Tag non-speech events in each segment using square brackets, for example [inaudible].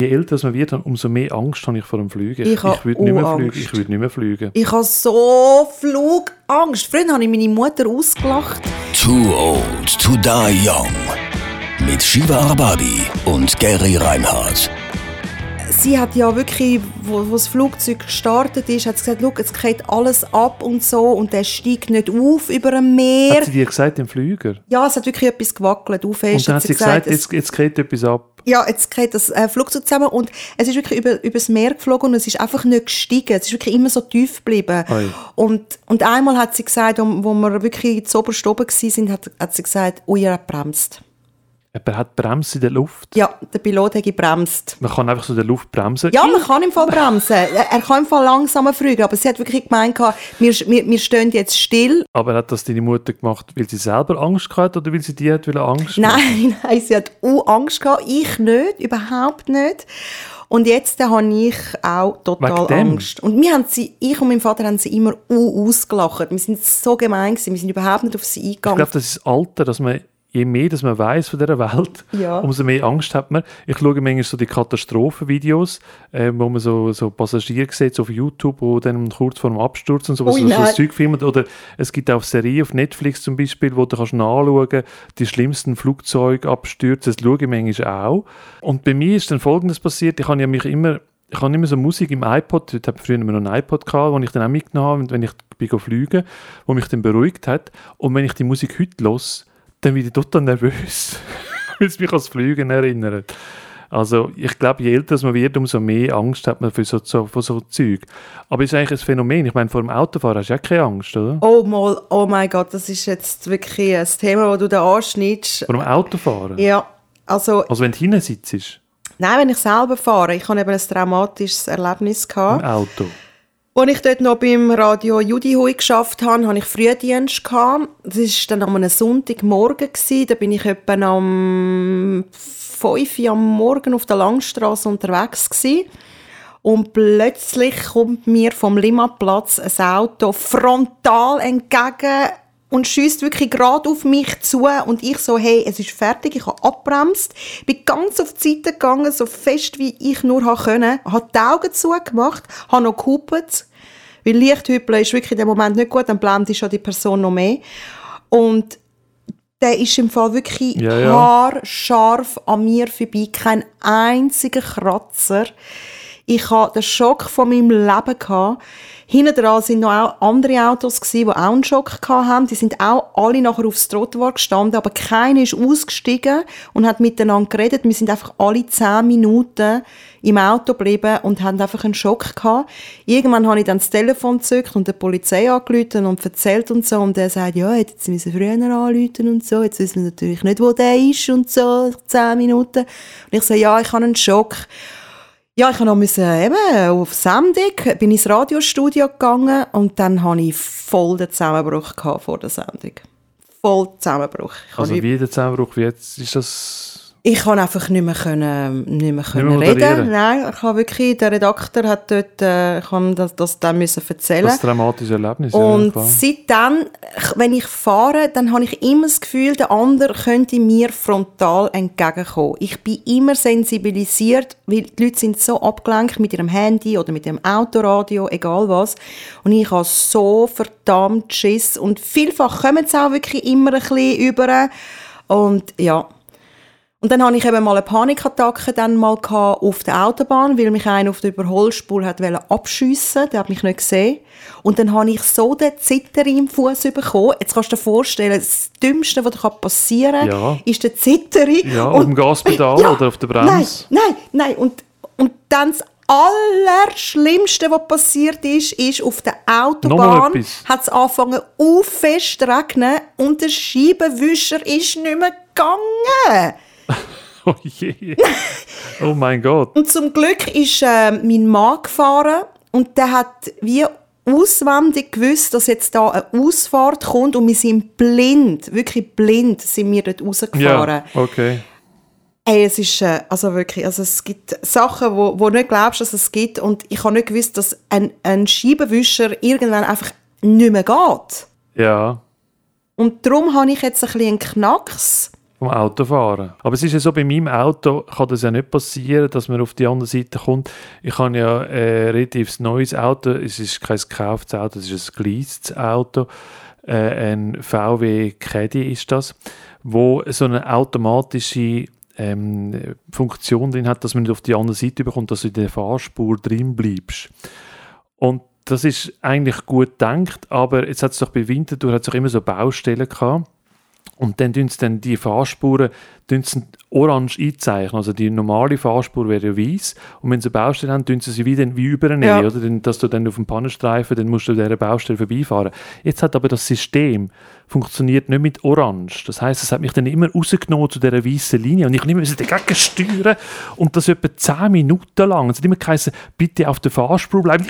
Je älter man wird, umso mehr Angst habe ich vor dem Fliegen. Ich ich habe würde nicht, mehr fliegen. Ich würde nicht mehr fliegen. Ich habe so Flugangst. Früher habe ich meine Mutter ausgelacht. Too old to die young. Mit Shiva Arbabi und Gary Reinhardt. Sie hat ja wirklich, wo, wo das Flugzeug gestartet ist, hat sie gesagt, «Schau, es geht alles ab und so und der steigt nicht auf über dem Meer. Hat sie dir gesagt, im Flüger? Ja, es hat wirklich etwas gewackelt. Auf Und dann hat sie gesagt, jetzt, jetzt geht etwas ab. ja, jetzt geht das äh, Flugzeug zusammen und es ist wirklich über, über das Meer geflogen und es ist einfach nicht gestiegen. Es ist wirklich immer so tief geblieben. Oi. Und, und einmal hat sie gesagt, um- wo wir wirklich zu oberst oben waren, hat, hat sie gesagt, ui, er hat bremst. Jemand hat Bremse in der Luft. Ja, der Pilot hat gebremst. Man kann einfach so in der Luft bremsen. Ja, man kann im Fall bremsen. Er er kann im Fall langsamer fliegen, aber sie hat wirklich gemeint, wir, wir, wir stehen jetzt still. Aber hat das deine Mutter gemacht, weil sie selber Angst hatte oder weil sie dir hat Angst machen? Nein, [laughs] nein, sie hat auch Angst gehabt. Ich nicht, überhaupt nicht. Und jetzt äh, habe ich auch total? Angst. Und wir haben sie, ich und mein Vater haben sie immer ausgelacht. Wir sind so gemein gewesen. Wir sind überhaupt nicht auf sie Ich eingegangen. glaube, das ist das Alter, dass man je mehr dass man weiß von dieser Welt, Ja. [laughs] umso mehr Angst hat man. Ich schaue manchmal so die Katastrophenvideos, äh, wo man so, so Passagiere sieht, so auf YouTube, wo dann kurz vor dem Absturz und so, was Ui, so, so Zeug filmen. Oder es gibt auch Serien auf Netflix zum Beispiel, wo du kannst nachschauen die schlimmsten Flugzeugabstürze. Das schaue ich manchmal auch. Und bei mir ist dann Folgendes passiert. Ich habe ja mich immer ich habe immer so Musik im iPod, ich habe früher immer noch einen iPod gehabt, den ich dann auch mitgenommen habe, wenn ich bin fliegen, wo mich dann beruhigt hat. Und wenn ich die Musik heute los, dann bin ich total nervös, [laughs] weil es mich ans Fliegen erinnert. Also ich glaube, je älter man wird, umso mehr Angst hat man für so, so, vor so Zeug. Aber es ist eigentlich ein Phänomen. Ich meine, vor dem Autofahren hast du ja keine Angst, oder? Oh, mal, oh mein Gott, das ist jetzt wirklich ein Thema, das du da anschneidest. Vor dem Autofahren? Ja, also, Also wenn du hinten sitzt, nein, wenn ich selber fahre, ich habe eben ein traumatisches Erlebnis im gehabt. Auto. Als ich dort noch beim Radio Judihui geschafft habe, hatte ich Frühdienst. Das war dann am Sonntagmorgen. Da bin ich etwa am 5 Uhr am Morgen auf der Langstrasse unterwegs. Und plötzlich kommt mir vom Limmatplatz ein Auto frontal entgegen und schießt wirklich gerade auf mich zu. Und ich so, hey, es ist fertig, ich habe abbremst, bin ganz auf die Seite gegangen, so fest wie ich nur ha können, habe die Augen zugemacht, habe noch gehupt, weil Lichthüpeln ist wirklich in dem Moment nicht gut, dann blendest ja die Person noch mehr. Und der ist im Fall wirklich Ja, ja. haarscharf an mir vorbei, kein einziger Kratzer. Ich hatte den Schock von meinem Leben. Gehabt. Hinten dran sind noch auch andere Autos, gewesen, die auch einen Schock hatten. Die sind auch alle nachher aufs Trottoir gestanden, aber keiner ist ausgestiegen und hat miteinander geredet. Wir sind einfach alle zehn Minuten im Auto geblieben und haben einfach einen Schock gehabt. Irgendwann habe ich dann das Telefon gezückt und der Polizei angerufen und erzählt und so. Und der sagt, ja, jetzt müssen früher anrufen und so. Jetzt wissen wir natürlich nicht, wo der ist und so, zehn Minuten. Und ich so, ja, ich habe einen Schock. Ja, ich habe noch eben auf Sendung, bin ins Radiostudio gegangen und dann hatte ich voll den Zusammenbruch vor der Sendung. Voll Zusammenbruch. Ich, Also wie der Zusammenbruch, wie jetzt ist das... ich kann einfach nicht mehr, können, nicht mehr, können mehr moderieren? reden. Nein, ich habe wirklich, der Redakteur hat dort, äh, ich habe das, das dann müssen erzählen. Das traumatische Erlebnis, ja, Und klar. seitdem, wenn ich fahre, dann habe ich immer das Gefühl, der andere könnte mir frontal entgegenkommen. Ich bin immer sensibilisiert, weil die Leute sind so abgelenkt mit ihrem Handy oder mit dem Autoradio, egal was. Und ich habe so verdammt Schiss. Und vielfach kommen sie auch wirklich immer ein bisschen über. Und ja, und dann hatte ich eben mal eine Panikattacke dann mal auf der Autobahn, weil mich einer auf der Überholspur hat abschiessen, der hat mich nicht gesehen. Und dann habe ich so den Zitter im Fuß bekommen. Jetzt kannst du dir vorstellen, das Dümmste, was dir passieren kann, Ja. ist der Zitteri. Ja, auf dem Gaspedal [laughs] oder auf der Bremse? Nein, nein, nein. Und, und dann das Allerschlimmste, was passiert ist, ist, auf der Autobahn hat es angefangen, auf fest zu regnen und der Scheibenwischer ist nicht mehr gegangen. [laughs] Oh je. oh mein Gott. Und zum Glück ist äh, mein Mann gefahren und der hat wie auswendig gewusst, dass jetzt da eine Ausfahrt kommt und wir sind blind, wirklich blind sind wir dort rausgefahren. Ja, okay. Ey, es ist, äh, also wirklich, also es gibt Sachen, wo, wo du nicht glaubst, dass es gibt und ich habe nicht gewusst, dass ein, ein Scheibenwischer irgendwann einfach nicht mehr geht. Ja. Und darum habe ich jetzt ein bisschen einen Knacks vom Autofahren. Aber es ist ja so, bei meinem Auto kann das ja nicht passieren, dass man auf die andere Seite kommt. Ich habe ja ein äh, relativ neues Auto, es ist kein gekauftes Auto, es ist ein geleastes Auto, äh, ein VW Caddy ist das, wo so eine automatische ähm, Funktion drin hat, dass man nicht auf die andere Seite bekommt, dass du in der Fahrspur drin bleibst. Und das ist eigentlich gut gedacht, aber jetzt hat es doch bei Winterthur hat's auch immer so Baustellen gehabt und dann tun sie dann die Fahrspuren sie orange einzeichnen. Also die normale Fahrspur wäre ja weiß. Und wenn sie eine Baustelle haben, tun sie sie wie, dann, wie übernehmen. Ja. Oder? dass du dann auf dem Pannenstreifen, dann musst du dieser Baustelle vorbeifahren. Jetzt hat aber das System funktioniert nicht mit orange. Das heißt, es hat mich dann immer rausgenommen zu dieser weißen Linie. Und ich musste immer dagegen steuern. Und das etwa 10 Minuten lang. Es hat immer geheißen, bitte auf der Fahrspur bleiben.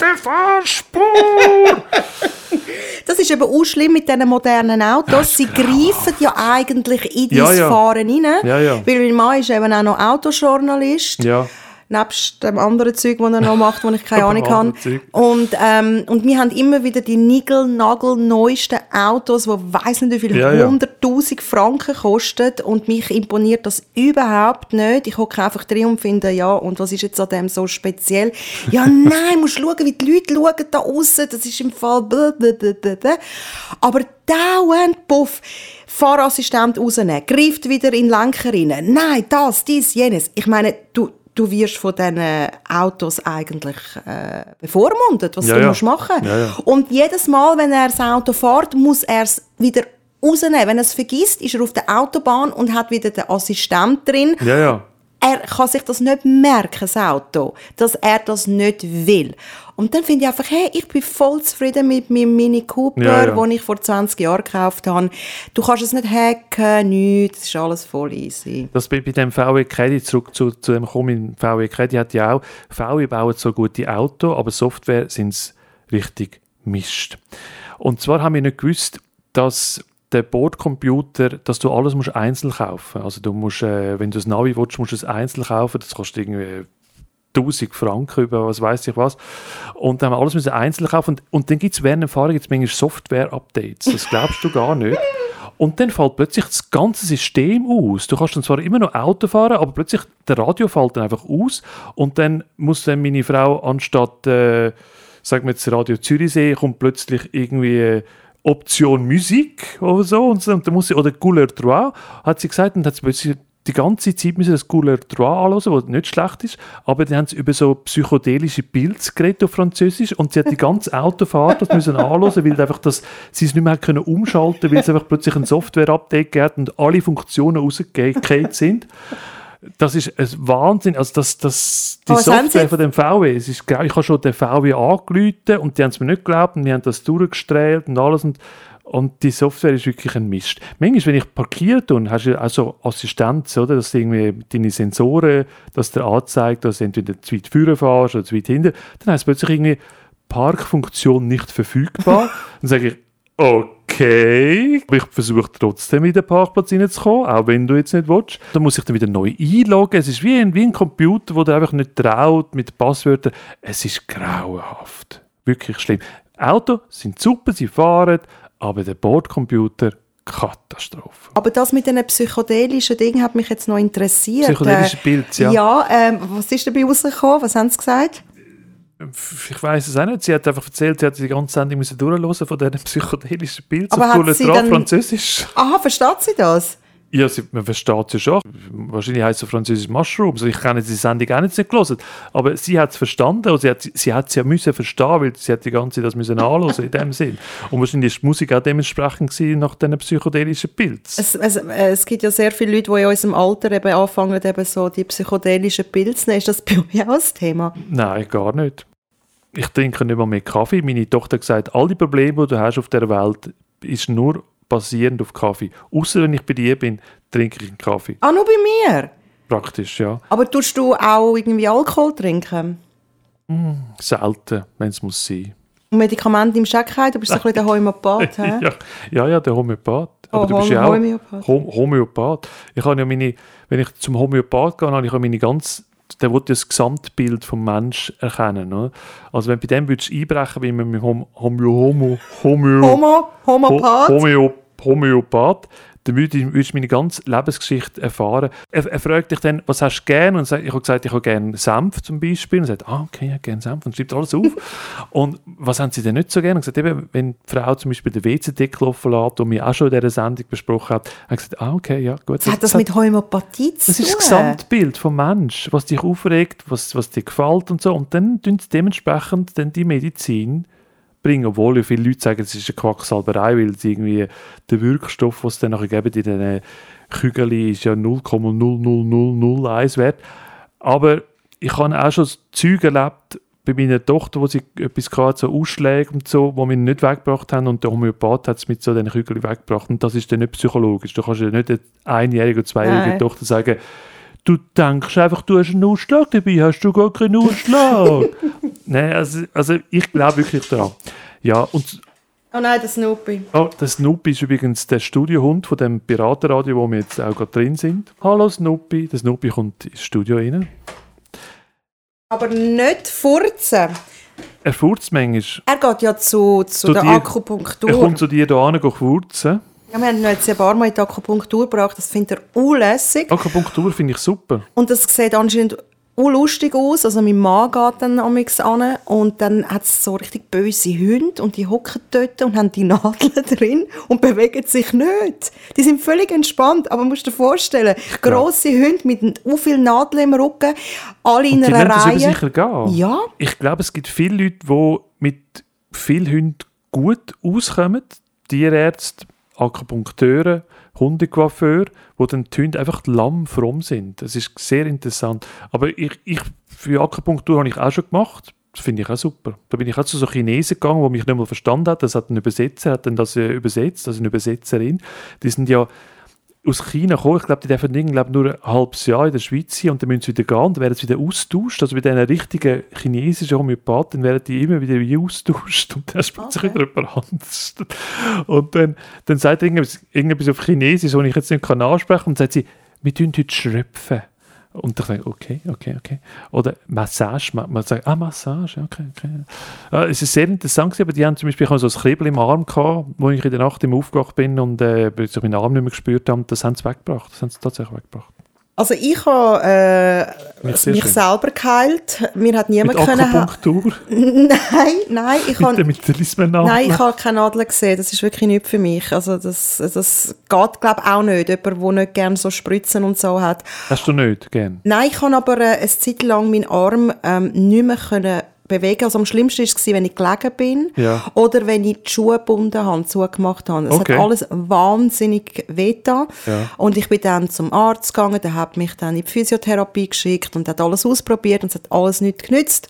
Der Fahrspur! [laughs] Das ist eben auch schlimm mit diesen modernen Autos. Sie greifen ja eigentlich in dein ja, ja. Fahren rein. Ja, ja. Weil mein Mann ist eben auch noch Autojournalist. Ja nebst dem anderen Zeug, das er noch macht, wo ich keine [laughs] Ahnung habe. Und, ähm, und wir haben immer wieder die nigel-nagel neuesten Autos, die weiss nicht wie viel, ja, 100'000 ja. Franken kosten und mich imponiert das überhaupt nicht. Ich hocke einfach drin und finde, ja, und was ist jetzt an dem so speziell? Ja, [laughs] nein, musst schauen, wie die Leute schauen da aussen, das ist im Fall blablabla. Aber dauernd, puff, Fahrassistent rausnehmen, greift wieder in den Lenker rein. Nein, das, dies, jenes. Ich meine, du, du wirst von diesen Autos eigentlich äh, bevormundet, was ja, du ja. musst machen ja, Und jedes Mal, wenn er das Auto fährt, muss er es wieder rausnehmen. Wenn er es vergisst, ist er auf der Autobahn und hat wieder den Assistent drin. Ja, ja er kann sich das nicht merken, das Auto, dass er das nicht will. Und dann finde ich einfach, hey, ich bin voll zufrieden mit meinem Mini Cooper, ja, ja. den ich vor 20 Jahren gekauft habe. Du kannst es nicht hacken, nichts, es ist alles voll easy. Das bei, bei dem VW Caddy, zurück zu, zu dem kommen, VW Caddy hat ja auch, VW baut so gute Autos, aber Software sind es richtig Mist. Und zwar haben wir nicht gewusst, dass der Bordcomputer, dass du alles musst einzeln kaufen. Also du musst, äh, wenn du ein Navi willst, musst du es einzeln kaufen. Das kostet irgendwie 1000 Franken über was weiß ich was. Und dann haben wir alles müssen einzeln kaufen. Und, und dann gibt es während der gibt's manchmal Software-Updates. Das glaubst du gar nicht. Und dann fällt plötzlich das ganze System aus. Du kannst dann zwar immer noch Auto fahren, aber plötzlich der Radio fällt dann einfach aus. Und dann muss dann meine Frau anstatt, äh, sagen wir jetzt Radio Zürichsee, kommt plötzlich irgendwie äh, Option Musik oder so. Und, dann muss sie, oder Couleur Trois, hat sie gesagt, und hat sie die ganze Zeit müssen das Couleur Trois anhören, was nicht schlecht ist, aber die haben sie über so psychedelische Pilze geredet auf Französisch und sie hat die ganze Autofahrt das müssen anhören, weil einfach das, sie es nicht mehr können umschalten, weil es einfach plötzlich ein Software-Update gab und alle Funktionen rausgefallen sind das ist ein Wahnsinn. Also das, das, die oh, Software von dem VW, es ist, ich habe schon den VW angerufen und die haben es mir nicht geglaubt und wir haben das durchgestrahlt und alles und, und die Software ist wirklich ein Mist. Manchmal, wenn ich parkiert tue, hast du also Assistenz, oder, dass irgendwie deine Sensoren, dass der anzeigt, dass du entweder zu weit vorne fährst oder zu weit hinten, dann heißt es plötzlich irgendwie Parkfunktion nicht verfügbar. [laughs] dann sage ich, okay, ich versuche trotzdem in den Parkplatz reinzukommen, auch wenn du jetzt nicht willst. Dann muss ich dann wieder neu einloggen. Es ist wie ein, wie ein Computer, wo der einfach nicht traut mit Passwörtern. Es ist grauenhaft. Wirklich schlimm. Autos sind super, sie fahren, aber der Bordcomputer Katastrophe. Aber das mit den psychedelischen Dingen hat mich jetzt noch interessiert. Psychedelische Pilze, ja. Ja, ähm, was ist dabei rausgekommen? Was haben sie gesagt? ich weiß es auch nicht. Sie hat einfach erzählt, sie hat die ganze Sendung müssen durchhören von diesen psychedelischen Bildern auf Coole Französisch. Aha, versteht sie das? Ja, sie, man versteht ja schon. Wahrscheinlich heißt es Französisch Mushrooms. Ich kenne die Sendung auch nicht, gelesen. Aber sie hat es verstanden und sie hat, sie hat es ja müssen verstehen, weil sie hat die ganze Zeit das müssen anhören in dem Sinn. Und wahrscheinlich ist die Musik auch dementsprechend gewesen, nach diesen psychedelischen Pilzen. Es, es, es, gibt ja sehr viele Leute, die in unserem Alter eben anfangen, eben so die psychedelischen Pilze zu nehmen. Ist das bei euch auch ein Thema? Nein, gar nicht. Ich trinke nicht mehr, mehr Kaffee. Meine Tochter hat gesagt, all die Probleme, die du hast auf der Welt, ist nur basierend auf Kaffee. Außer wenn ich bei dir bin, trinke ich einen Kaffee. Ah, nur bei mir? Praktisch, ja. Aber tust du auch irgendwie Alkohol trinken? Mm, selten, wenn es muss sein. Und Medikamente im Scheckheit, du bist so ein bisschen der Homöopath, [laughs] ja, ja, ja, der Homöopath. Aber oh, du bist ja auch Homöopath. Homöopath. Ich habe ja meine, wenn ich zum Homöopath gehe, habe ich meine ganz der will das Gesamtbild vom Mensch erkennen. Oder? Also wenn du bei dem würdest einbrechen, wie mit Homo, Homo, Homo, Homo, Homo, Homopath, Homö, Homöopath, dann würdest du meine ganze Lebensgeschichte erfahren. Er, er fragt dich dann, was hast du gerne? Und ich habe gesagt, ich habe gerne Senf zum Beispiel. Und er sagt, ah, okay, ja, gerne Senf. Und schreibt alles auf. [laughs] und was haben sie denn nicht so gerne? Und gesagt, eben, wenn die Frau zum Beispiel den WC-Deckel offen lässt, den wir auch schon in dieser Sendung besprochen haben, hat er gesagt, ah, okay, ja, gut. Das, hat das, das mit Hämopathie zu tun? Das ist das Gesamtbild vom Mensch, was dich aufregt, was, was dir gefällt und so. Und dann tun sie dementsprechend dann die Medizin bringen, obwohl ja viele Leute sagen, es ist eine Quacksalberei, weil es irgendwie der Wirkstoff, was es dann nachher geben in diesen Kügeln, ist ja 0,00001 wert. Aber ich habe auch schon Zeug erlebt bei meiner Tochter, wo sie etwas gerade so Ausschläge und so, wo wir nicht weggebracht haben und der Homöopath hat es mit so diesen Kügeln weggebracht und das ist dann nicht psychologisch. Du kannst ja nicht eine einjährige oder zweijährige Nein. Tochter sagen, du denkst einfach, du hast einen Ausschlag dabei, hast du gar keinen Ausschlag. [laughs] Nein, also, also ich glaube wirklich daran. Ja, und Oh nein, der Snoopy. Oh, der Snoopy ist übrigens der Studiohund von dem Piratenradio, wo wir jetzt auch gerade drin sind. Hallo Snoopy. Der Snoopy kommt ins Studio rein. Aber nicht furzen. Er furzt manchmal. Er geht ja zu, zu, zu der dir, Akupunktur. Er kommt zu dir hier hin, furzen. Ja, wir haben ihn jetzt ein paar Mal in die Akupunktur gebracht. Das findet er unlässig. Akupunktur finde ich super. Und das sieht anscheinend lustig aus. Also mein Mann geht dann amigs an und dann hat es so richtig böse Hunde und die hocken dort und haben die Nadeln [laughs] drin und bewegen sich nicht. Die sind völlig entspannt, aber musst dir vorstellen, grosse Hunde mit so vielen Nadeln im Rücken, alle in einer Reihe. Das sicher gehen. Ja. Ich glaube, es gibt viele Leute, die mit vielen Hunden gut auskommen. Tierärzte, Akupunkteure, Hundecoiffeur, wo dann die Hunde einfach lamm fromm sind. Das ist sehr interessant. Aber ich, ich für Akupunktur habe ich auch schon gemacht. Das finde ich auch super. Da bin ich auch zu so Chinesen gegangen, wo mich nicht mal verstanden hat. Das hat ein Übersetzer, hat dann das äh, übersetzt, also eine Übersetzerin. Die sind ja aus China kommen. Ich glaube, die dürfen glaub, nur ein halbes Jahr in der Schweiz sein und dann müssen sie wieder gehen und dann werden sie wieder austauscht. Also bei diesen richtigen chinesischen Homöopathen werden die immer wieder wie austauscht und dann spricht okay. sich wieder jemand anderes. Und dann, dann sagt er irgendetwas, irgendetwas auf Chinesisch, das ich jetzt nicht kann ansprechen kann und sagt sie, wir tun heute schröpfen. Und ich sage, okay, okay, okay. Oder Massage, man, man sagt, ah, Massage, okay, okay. Äh, es ist sehr interessant, aber die haben zum Beispiel so ein Kribbel im Arm gehabt, wo ich in der Nacht im Aufgewacht bin und äh, ich meinen Arm nicht mehr gespürt habe, das haben sie weggebracht, das haben sie tatsächlich weggebracht. Also ich habe äh, mich, mich selber geheilt. Mir hat niemand mit können Akupunktur? [laughs] nein, nein, ich habe mit der Nein, ich habe keine Nadel gesehen. Das ist wirklich nicht für mich. Also das, das geht glaube auch nicht. Jemand, der nicht gerne so Spritzen und so hat. Hast du nicht gern? Nein, ich habe aber äh, eine Zeit lang meinen Arm ähm, nicht mehr können bewegen. Also am schlimmsten war es, wenn ich gelegen bin ja. oder wenn ich die Schuhe gebunden habe, zugemacht habe. Es okay. hat alles wahnsinnig wehgetan. Ja. Und ich bin dann zum Arzt gegangen, der hat mich dann in die Physiotherapie geschickt und hat alles ausprobiert und es hat alles nicht genützt.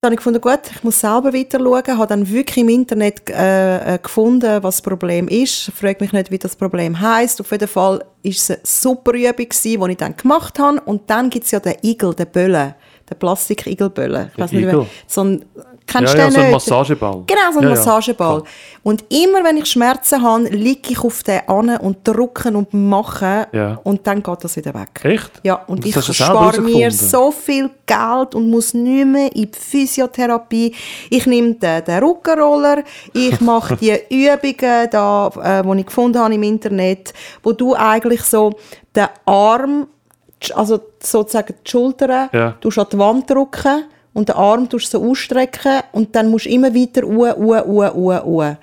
Dann habe ich gefunden, gut, ich muss selber weiter schauen, habe dann wirklich im Internet äh, äh gefunden, was das Problem ist. Ich frage mich nicht, wie das Problem heißt. Auf jeden Fall war es eine super Übung, die ich dann gemacht habe. Und dann gibt es ja den Igel, den Böllen der Plastik-Igelböller. Ich weiß nicht, Igel. so ein, kennst ja, du ja, so ein Massageball. Genau, so ein ja, Massageball. Ja. Und immer, wenn ich Schmerzen habe, liege ich auf den an und drücke und mache und dann geht das wieder weg. Echt? Ja, und, und ich spare mir so viel Geld und muss nicht mehr in die Physiotherapie. Ich nehme den, den Rückenroller, ich mache [laughs] die Übungen, da, äh, die ich gefunden habe im Internet, wo du eigentlich so den Arm also sozusagen die Schultern ja. du an die Wand drücken und den Arm tust so ausstrecken und dann musst du immer weiter uhr, uhr, uhr, uhr, uhr.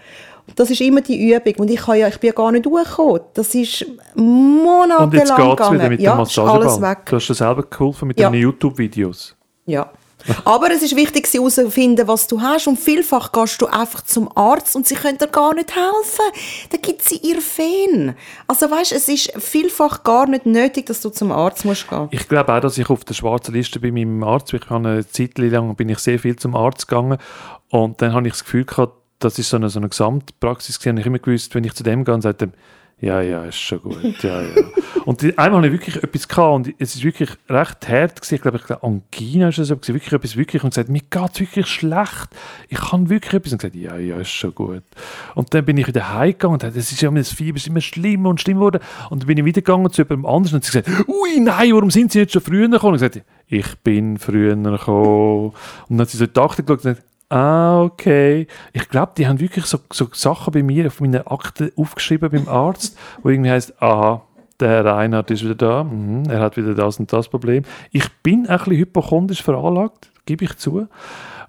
Das ist immer die Übung. Und ich, ja, ich bin ja gar nicht hochgekommen. Das ist monatelang Und jetzt geht es wieder mit ja, dem Massageball. Du hast dir selber geholfen mit ja. deinen YouTube-Videos. Ja. [laughs] Aber es ist wichtig, herauszufinden, was du hast. Und vielfach gehst du einfach zum Arzt und sie können dir gar nicht helfen. Dann gibt sie ihr Feen. Also weißt, es ist vielfach gar nicht nötig, dass du zum Arzt musst gehen. Ich glaube auch, dass ich auf der schwarzen Liste bin mit meinem Arzt. Ich habe eine Zeit lang bin ich sehr viel zum Arzt gegangen und dann habe ich das Gefühl gehabt, das ist so eine, so eine Gesamtpraxis gewesen. Ich immer gewusst, wenn ich zu dem gehe und sage, ja, ja, ist schon gut. Ja, ja. und einmal hatte ich wirklich etwas gehabt und es ist wirklich recht hart gewesen. Ich glaube, ich glaube, Angina ist es so, wirklich etwas wirklich und gesagt, mir geht es wirklich schlecht. Ich kann wirklich etwas und gesagt, ja, ja, ist schon gut. Und dann bin ich wieder heimgegangen und das ist ja das Fieber ist immer schlimmer und schlimmer geworden. Und dann bin ich wieder zu jemandem anderen und sie gesagt, ui, nein, warum sind Sie nicht schon früher gekommen? Und ich gesagt, ich bin früher gekommen. Und dann hat sie so die geschaut und gesagt, Ah, okay. Ich glaube, die haben wirklich so, so Sachen bei mir auf meiner Akte aufgeschrieben beim Arzt, wo irgendwie heißt, aha, der Herr Reinhardt ist wieder da, mhm, er hat wieder das und das Problem. Ich bin ein bisschen hypochondrisch veranlagt, gebe ich zu.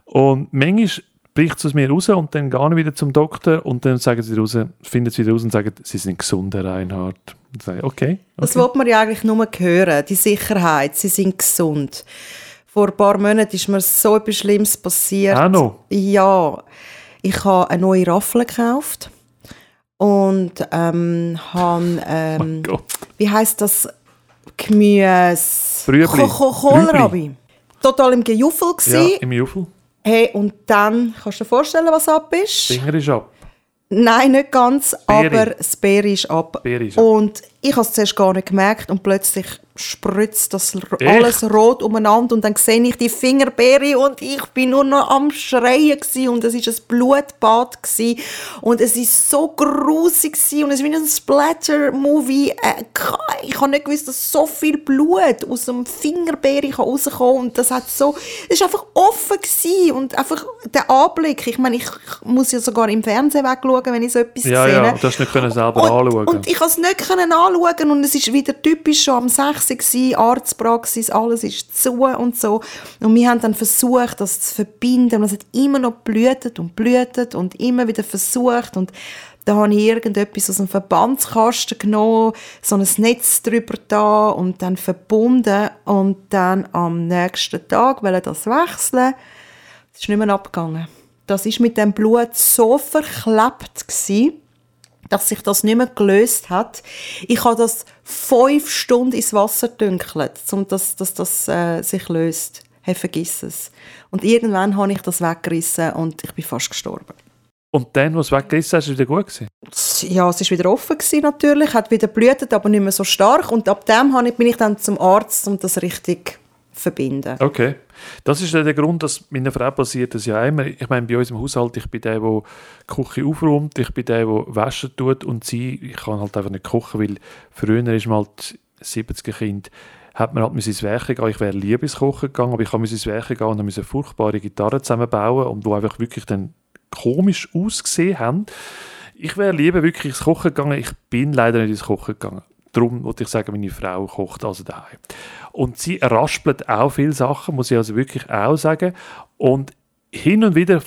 Und manchmal bricht es aus mir raus und dann gehe ich wieder zum Doktor und dann sagen sie raus, finden sie wieder raus und sagen, sie sind gesund, Herr Reinhardt. Und okay, okay. Das wollte man ja eigentlich nur hören, die Sicherheit, sie sind gesund. Vor ein paar Monaten ist mir so etwas Schlimmes passiert. Auch noch? Ja, ich habe eine neue Raffel gekauft und ähm, habe, ähm, Gott. wie heißt das, Gemüse, Ko- Kohlrabi. Total im Gejuffel Ja, im Juffel. Hey, und dann, kannst du dir vorstellen, was ab ist? Finger ist ab. Nein, nicht ganz, Beere. aber das Beere ist ab. Beere ist ab. Und ich habe es zuerst gar nicht gemerkt und plötzlich spritzt das Echt? alles rot umeinander und dann sehe ich die Fingerbeere und ich bin nur noch am Schreien gewesen und es ist ein Blutbad gewesen und es ist so grusig gewesen und es ist wie ein Splatter-Movie. Äh, ich habe nicht gewusst, dass so viel Blut aus dem Fingerbeere rauskommen und das hat so, es ist einfach offen gewesen und einfach der Anblick. Ich meine, ich muss ja sogar im Fernsehen wegschauen, wenn ich so etwas Ja, sehe. ja, du hast nicht können selber anschauen. Und ich konnte es nicht können anschauen und es ist wieder typisch schon am 6. gewesen, Arztpraxis, alles ist zu und so. Und wir haben dann versucht, das zu verbinden und es hat immer noch blühtet und blühtet und immer wieder versucht und da habe ich irgendetwas aus dem Verbandskasten genommen, so ein Netz drüber da und dann verbunden und dann am nächsten Tag wollte das wechseln. Es ist nicht mehr abgegangen. Das ist mit dem Blut so verklebt gewesen, dass sich das nicht mehr gelöst hat. Ich habe das fünf Stunden ins Wasser dünkelt, um dass, dass das äh, sich löst. Hey, vergiss es. Und irgendwann habe ich das weggerissen und ich bin fast gestorben. Und dann, was weggerissen hast, ist wieder gut gewesen. Ja, es war wieder offen gewesen, natürlich, hat wieder blutet, aber nicht mehr so stark. Und ab dem bin ich dann zum Arzt, um das richtig zu verbinden. Okay. Das ist der Grund, dass meiner Frau passiert das ja immer. Ich meine, bei uns im Haushalt, ich bin der, der die Küche aufräumt, ich bin der, der waschen tut und sie, ich kann halt einfach nicht kochen, weil früher ist man halt 70er Kind, hat man halt ins Werk gehen. Ich wäre lieber ins Kochen gegangen, aber ich musste ins Werk gehen und dann musste furchtbare Gitarren zusammenbauen und die einfach wirklich dann komisch ausgesehen haben. Ich wäre lieber wirklich ins Kochen gegangen. Ich bin leider nicht ins Kochen gegangen. Darum wollte ich sagen, meine Frau kocht also daheim. Und sie raspelt auch viele Sachen, muss ich also wirklich auch sagen. Und hin und wieder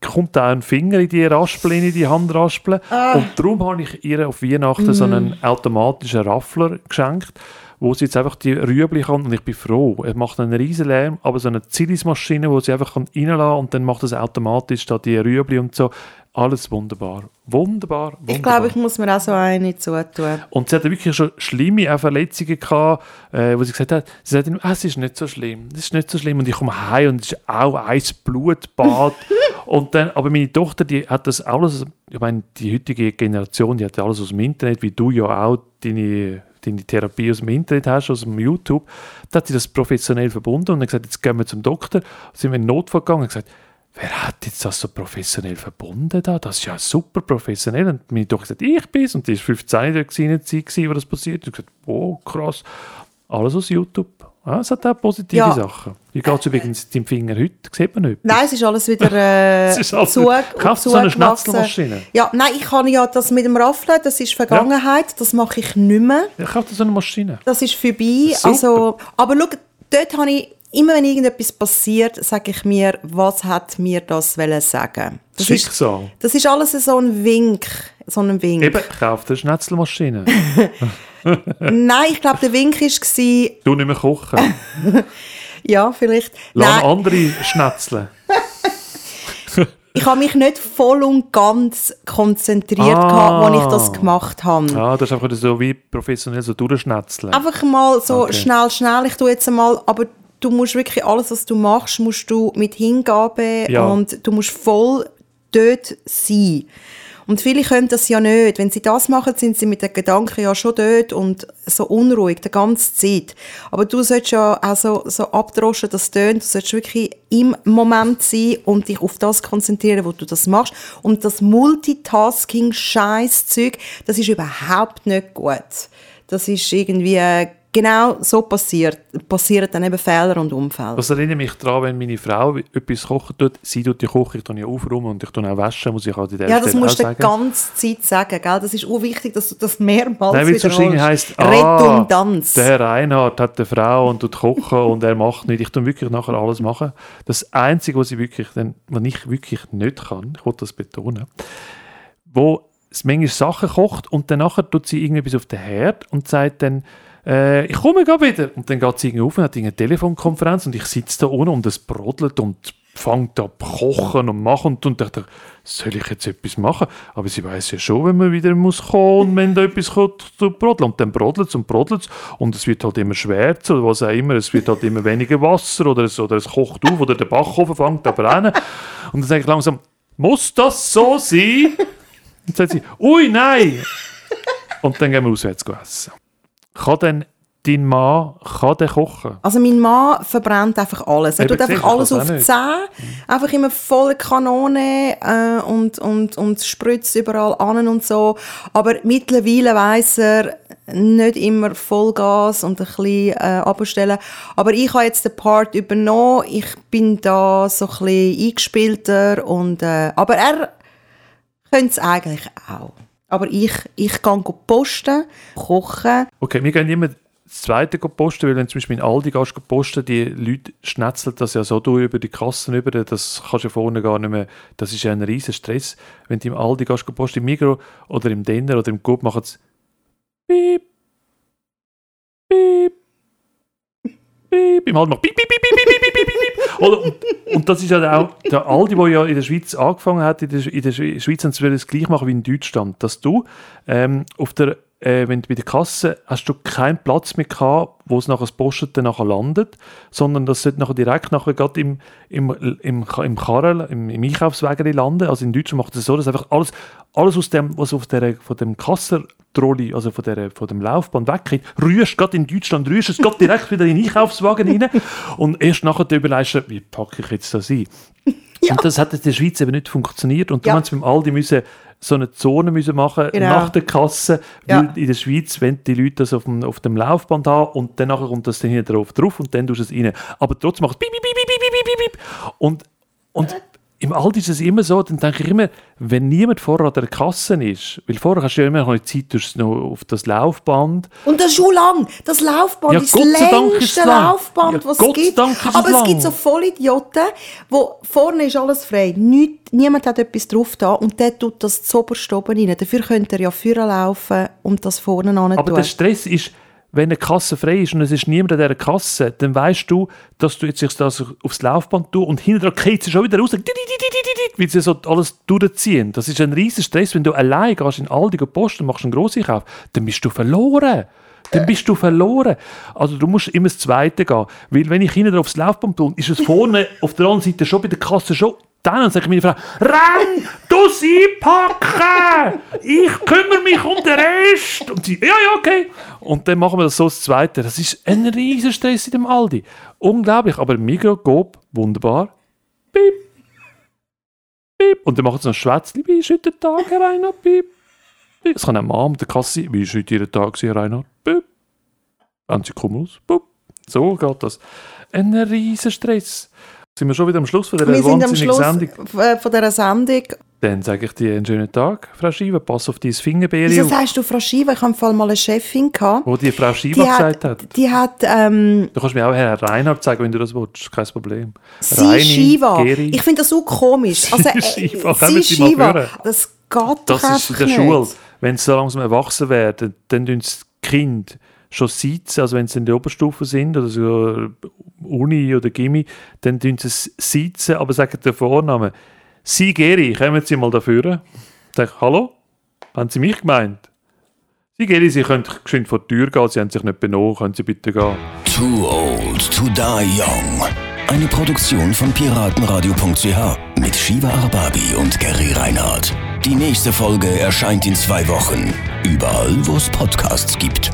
kommt auch ein Finger in die Raspel, in die Handraspel. Und darum habe ich ihr auf Weihnachten so einen automatischen Raffler geschenkt, wo sie jetzt einfach die Rüebli kann. Und ich bin froh. Er macht einen riesen Lärm, aber so eine Zillismaschine, wo sie einfach kann reinlassen kann und dann macht es automatisch da die Rüebli und so. Alles wunderbar. Wunderbar, wunderbar. Ich glaube, ich muss mir auch so eine zutun. Und sie hatte wirklich schon schlimme Verletzungen gehabt, äh, wo sie gesagt hat, sie sagt, ah, es ist nicht so schlimm, es ist nicht so schlimm. Und ich komme heim und es ist auch ein Blutbad. [laughs] und dann, aber meine Tochter, die hat das alles, ich meine, die heutige Generation, die hat alles aus dem Internet, wie du ja auch deine, deine Therapie aus dem Internet hast, aus dem YouTube. Da hat sie das professionell verbunden und dann gesagt, jetzt gehen wir zum Doktor. Sind wir in Notfall gegangen und gesagt, wer hat jetzt das so professionell verbunden da? Das ist ja super professionell. Und meine Tochter gesagt, ich bin's. Und die ist 15 dort gewesen, in der Zeit, gewesen, wo das passiert. Und ich gesagt, wow, krass. Alles aus YouTube. Ja, es hat auch positive Ja. Sachen. Wie geht es übrigens deinem Finger heute? Sieht man nicht. Nein, es ist alles wieder äh, [laughs] Es ist alles- zu, Kaufst du so eine zugewachsen. Schnetzelmaschine? Ja, nein, ich kann ja das mit dem Raffeln, das ist Vergangenheit, das mache ich nicht mehr. Ich kaufe so eine Maschine. Das ist vorbei. Super. Also, aber schau, dort habe ich, immer wenn irgendetwas passiert, sage ich mir, was hat mir das wollen sagen? Das ist, Schicksal. das ist alles so ein Wink. So ein Wink. Eben, kauf eine Schnetzelmaschine. [laughs] Nein, ich glaube, der Wink war, du nicht mehr kochen. [laughs] ja, vielleicht. Lass Nein, andere schnetzeln. [laughs] ich habe mich nicht voll und ganz konzentriert, Ah. gehabt, als ich das gemacht habe. Ja, das ist einfach so wie professionell so durchschnetzeln. Einfach mal so Okay. schnell, schnell. Ich tue jetzt einmal, aber du musst wirklich alles, was du machst, musst du mit Hingabe Ja. und du musst voll dort sein. Und viele können das ja nicht. Wenn sie das machen, sind sie mit den Gedanken ja schon dort und so unruhig die ganze Zeit. Aber du solltest ja auch so, so abdroschen, das tönt. Du solltest wirklich im Moment sein und dich auf das konzentrieren, wo du das machst. Und das Multitasking-Scheiß-Zeug, das ist überhaupt nicht gut. Das ist irgendwie genau so passiert, passieren dann eben Fehler und Unfälle. Das erinnert mich daran, wenn meine Frau etwas kochen tut, sie tut die Küche, ich tue ja aufräumen und ich tue auch waschen, muss ich auch an der ja, das Stelle musst du die ganze Zeit sagen, gell? Das ist auch wichtig, dass du das mehrmals Nein, weil wiederholst. heisst, ah, Redundanz. der Herr Reinhardt hat eine Frau und tut kochen und er macht nicht. Ich tue wirklich nachher alles machen. Das Einzige, was ich wirklich, dann, was ich wirklich nicht kann, ich will das betonen, wo es manchmal Sachen kocht und dann nachher tut sie irgendetwas auf den Herd und sagt dann, äh, ich komme gerade wieder. Und dann geht sie auf und hat eine Telefonkonferenz und ich sitze da unten und es brodelt und fängt zu kochen und machen und, und dachte, soll ich jetzt etwas machen? Aber sie weiß ja schon, wenn man wieder muss kommen und wenn da etwas kommt zu brodeln. Und dann brodelt es und brodelt es und es wird halt immer schwärzer oder was auch immer. Es wird halt immer weniger Wasser oder es, oder es kocht auf oder der Backofen fängt an brennen. Und dann sage ich langsam, muss das so sein? Und dann sagt sie, ui, nein! Und dann gehen wir auswärts essen. Kann denn dein Mann kann der kochen? Also mein Mann verbrennt einfach alles. Er Eben, tut einfach alles auf kann's 10, auch einfach immer volle Kanone äh, und, und, und spritzt überall an und so. Aber mittlerweile weiss er nicht immer Vollgas und ein bisschen äh, abstellen. Aber ich habe jetzt den Part übernommen. Ich bin da so ein bisschen eingespielter. Und, äh, aber er könnte es eigentlich auch. Aber ich, ich gehe posten, kochen. Okay, wir gehen immer das zweite posten, weil wenn du zum Beispiel in Aldi gehst posten, die Leute schnetzeln das ja so durch über die Kassen über, das kannst du ja vorne gar nicht mehr, das ist ja ein riesen Stress. Wenn du im Aldi gehst posten, im Migros oder im Denner oder im Coop machen sie piep, piep, piep, im Aldi macht piep, piep, piep, piep, piep, piep, piep. Oder, und, und das ist ja auch der Aldi, der ja in der Schweiz angefangen hat, in der, in der Schweiz haben sie das gleich machen wie in Deutschland, dass du ähm, auf der äh, wenn du bei der Kasse hast du keinen Platz mehr gehabt, wo es nachher das Posten dann nachher landet, sondern das sollte nachher direkt nachher gerade im, im, im, im Karren, im, im Einkaufswagen landen. Also in Deutschland macht es so, dass einfach alles, alles aus dem, was auf der, von dem Kassertrolli, also von, der, von dem Laufband weggeht, rührst gerade in Deutschland, rührst es gerade direkt wieder in den Einkaufswagen rein [laughs] und erst nachher du überlegst, wie packe ich jetzt das ein? Ja. Und das hat in der Schweiz eben nicht funktioniert und Ja. darum haben sie beim Aldi müssen so eine Zone müssen machen Genau. nach der Kasse, Ja. weil in der Schweiz, wenn die Leute das auf dem, auf dem Laufband haben und dann nachher kommt das dann hinten drauf, drauf und dann tust du es rein. Aber trotzdem macht es. Und, und im Aldi ist es immer so, dann denke ich immer, wenn niemand vorher an der Kasse ist, weil vorher hast du ja immer noch Zeit du noch auf das Laufband, Und das ist schon lang. Das Laufband Ja, ist das längste es. Laufband, Ja, was Gott es gibt. es Aber es lang. gibt so Vollidioten, wo vorne ist alles frei. Nicht, niemand hat etwas drauf da und der tut das zoberst oben rein. Dafür könnt ihr ja vorne laufen und das vorne an Aber tun. der Stress ist, wenn eine Kasse frei ist und es ist niemand an dieser Kasse, dann weißt du, dass du jetzt sich das aufs Laufband tust und dran geht sie schon wieder raus, weil sie so alles durchziehen. Das ist ein riesiger Stress. Wenn du allein gehst in Aldi und Post und machst einen Grosseinkauf, dann bist du verloren. Dann bist du verloren. Also du musst immer das Zweite gehen. Weil wenn ich hinten drauf aufs Laufband tue, ist es vorne auf der anderen Seite schon bei der Kasse schon dann ich meine Frau, renn, du sie packen! Ich kümmere mich um den Rest! Und sie, ja, ja, okay. Und dann machen wir das so das Zweite. Das ist ein riesen Stress in dem Aldi. Unglaublich, aber Migros, Coop, wunderbar. Piep. Piep. Und dann machen sie noch Schwätzchen. Wie ist heute der Tag, Herr Reinhard? Piep. Piep. Es kann auch Mom mit der Kasse. Wie ist heute Ihr Tag, Herr Reinhard? Piep. Wenn sie kommen aus. Piep. So geht das. Ein riesen Stress. Sind wir schon wieder am Schluss von dieser Wir sind am wahnsinnigen Schluss Sendung? äh, von dieser Sendung. Dann sage ich dir einen schönen Tag, Frau Schieber. Pass auf dein Fingerbeere Wieso auf. sagst du Frau Schieber? Ich habe mal eine Chefin gehabt. Wo die Frau Schieber Die gesagt hat, hat. die hat ähm, Du kannst mir auch Herr Reinhard sagen, wenn du das willst. Kein Problem. sie Reini. Geri. Ich finde das so komisch. [laughs] Also, äh, Shiva, sie führen. Das geht Das doch ist in der nicht. Schule. Wenn sie so langsam erwachsen werden, dann tun sie die Kinder schon sitzen, also wenn sie in der Oberstufe sind, oder so Uni oder Gimmi, dann tun sie sitzen, aber sagen den Vornamen. Sie, Geri, kommen Sie mal dafür. Sag hallo? Haben Sie mich gemeint? Sie, Geri, Sie können geschwind vor die Tür gehen, Sie haben sich nicht benommen, können Sie bitte gehen? Too old to die young. Eine Produktion von piratenradio.ch mit Shiva Arbabi und Gary Reinhardt. Die nächste Folge erscheint in zwei Wochen. Überall, wo es Podcasts gibt.